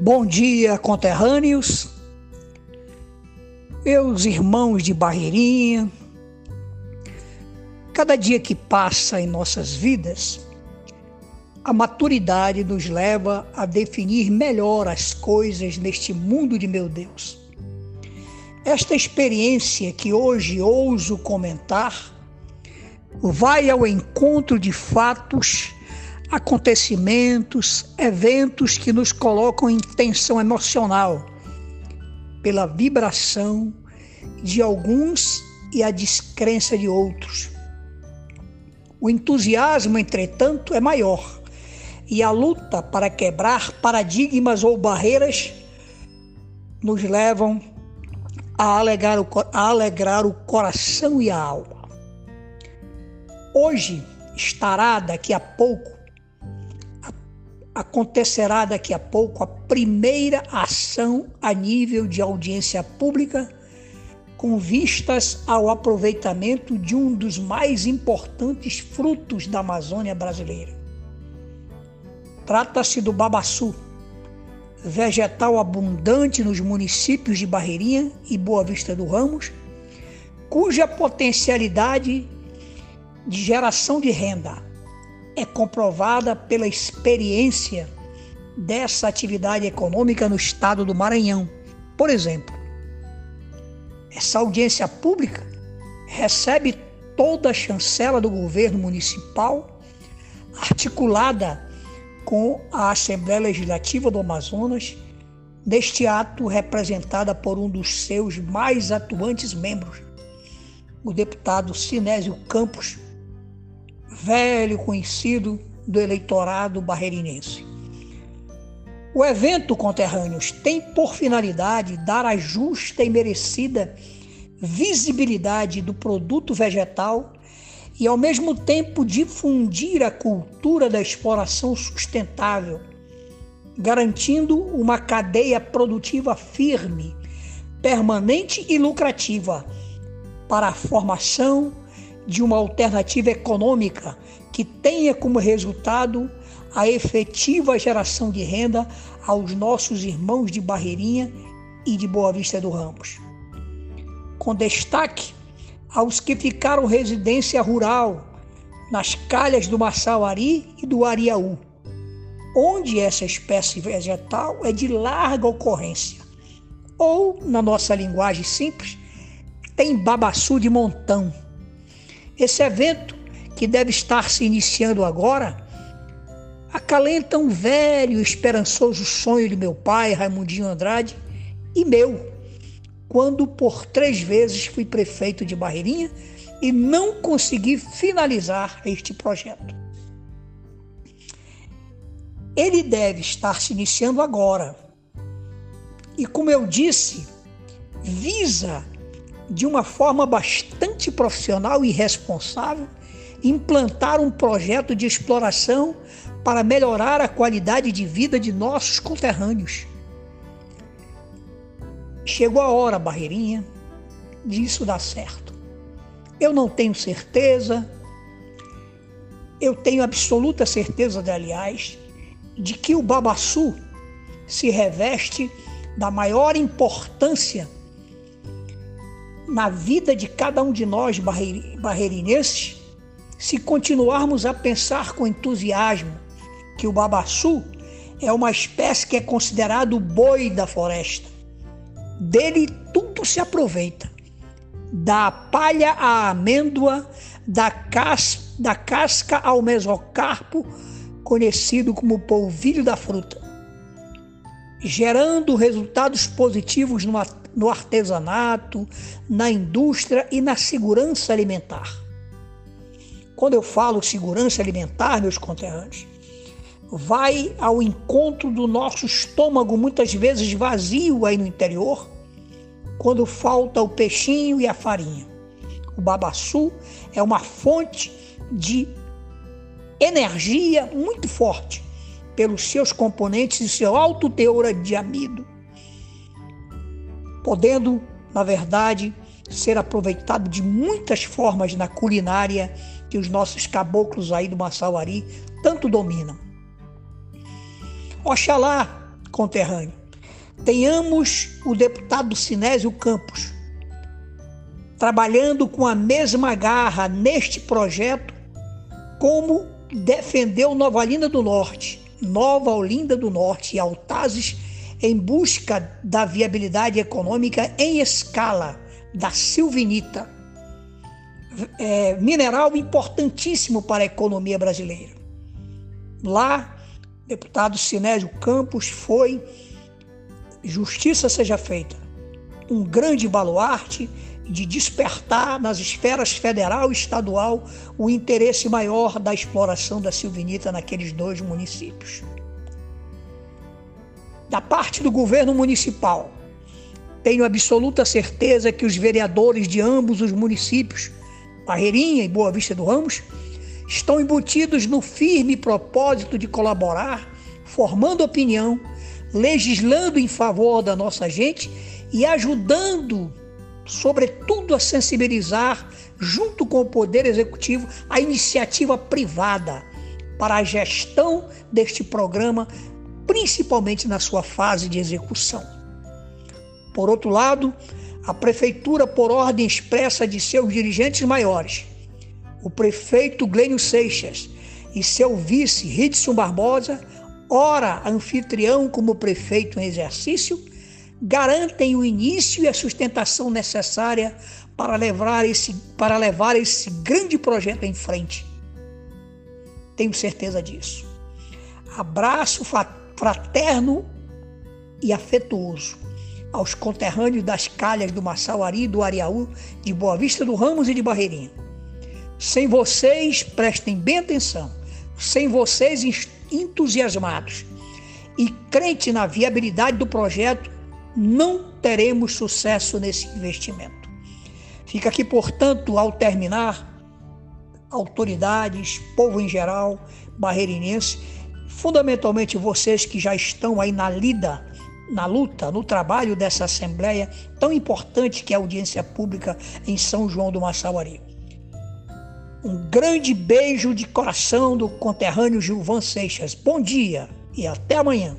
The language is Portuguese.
Bom dia, conterrâneos, meus irmãos de Barreirinha. Cada dia que passa em nossas vidas, a maturidade nos leva a definir melhor as coisas neste mundo de meu Deus. Esta experiência que hoje ouso comentar vai ao encontro de fatos acontecimentos, eventos que nos colocam em tensão emocional pela vibração de alguns e a descrença de outros. O entusiasmo, entretanto, é maior e a luta para quebrar paradigmas ou barreiras nos levam a alegrar o, a alegrar o coração e a alma. Hoje estará daqui a pouco acontecerá daqui a pouco a primeira ação a nível de audiência pública com vistas ao aproveitamento de um dos mais importantes frutos da Amazônia brasileira. Trata-se do babaçu, vegetal abundante nos municípios de Barreirinha e Boa Vista do Ramos, cuja potencialidade de geração de renda é comprovada pela experiência dessa atividade econômica no estado do Maranhão. Por exemplo, essa audiência pública recebe toda a chancela do governo municipal, articulada com a Assembleia Legislativa do Amazonas, neste ato representada por um dos seus mais atuantes membros, o deputado Sinésio Campos, velho conhecido do eleitorado barreirinense. O evento Conterrâneos tem por finalidade dar a justa e merecida visibilidade do produto vegetal e, ao mesmo tempo, difundir a cultura da exploração sustentável, garantindo uma cadeia produtiva firme, permanente e lucrativa para a formação, de uma alternativa econômica que tenha como resultado a efetiva geração de renda aos nossos irmãos de Barreirinha e de Boa Vista do Ramos. Com destaque aos que ficaram residência rural nas calhas do Massauari e do Ariaú, onde essa espécie vegetal é de larga ocorrência, ou, na nossa linguagem simples, tem babaçu de montão esse evento, que deve estar se iniciando agora, acalenta um velho e esperançoso sonho de meu pai, Raimundinho Andrade, e meu, quando por três vezes fui prefeito de Barreirinha e não consegui finalizar este projeto. Ele deve estar se iniciando agora. E como eu disse, visa de uma forma bastante profissional e responsável, implantar um projeto de exploração para melhorar a qualidade de vida de nossos conterrâneos. Chegou a hora, Barreirinha, disso dar certo. Eu não tenho certeza, eu tenho absoluta certeza, aliás, de que o babaçu se reveste da maior importância na vida de cada um de nós barreirinenses, se continuarmos a pensar com entusiasmo que o babaçu é uma espécie que é considerado o boi da floresta. Dele tudo se aproveita. Da palha à amêndoa, da, cas da casca ao mesocarpo, conhecido como polvilho da fruta, gerando resultados positivos numa no artesanato, na indústria e na segurança alimentar. Quando eu falo segurança alimentar, meus conterrâneos, vai ao encontro do nosso estômago, muitas vezes vazio aí no interior, quando falta o peixinho e a farinha. O babaçu é uma fonte de energia muito forte pelos seus componentes e seu alto teor de amido podendo, na verdade, ser aproveitado de muitas formas na culinária que os nossos caboclos aí do Massauari tanto dominam. Oxalá, conterrâneo. Tenhamos o deputado Sinésio Campos trabalhando com a mesma garra neste projeto como defendeu Nova Olinda do Norte, Nova Olinda do Norte e Altazes em busca da viabilidade econômica em escala da silvinita, é, mineral importantíssimo para a economia brasileira. Lá, deputado Sinésio Campos foi justiça seja feita, um grande baluarte de despertar nas esferas federal e estadual o interesse maior da exploração da silvinita naqueles dois municípios. Da parte do governo municipal, tenho absoluta certeza que os vereadores de ambos os municípios, Barreirinha e Boa Vista do Ramos, estão embutidos no firme propósito de colaborar, formando opinião, legislando em favor da nossa gente e ajudando, sobretudo, a sensibilizar, junto com o Poder Executivo, a iniciativa privada para a gestão deste programa principalmente na sua fase de execução. Por outro lado, a Prefeitura, por ordem expressa de seus dirigentes maiores, o prefeito Glênio Seixas e seu vice Ridson Barbosa, ora anfitrião como prefeito em exercício, garantem o início e a sustentação necessária para levar esse, para levar esse grande projeto em frente. Tenho certeza disso. Abraço fraterno e afetuoso aos conterrâneos das calhas do Massauari, do Ariaú, de Boa Vista do Ramos e de Barreirinha. Sem vocês, prestem bem atenção, sem vocês entusiasmados e crente na viabilidade do projeto, não teremos sucesso nesse investimento. Fica aqui, portanto, ao terminar, autoridades, povo em geral, barreirinense, fundamentalmente vocês que já estão aí na lida, na luta, no trabalho dessa Assembleia tão importante que é a audiência pública em São João do Massauari. Um grande beijo de coração do conterrâneo Gilvan Seixas. Bom dia e até amanhã.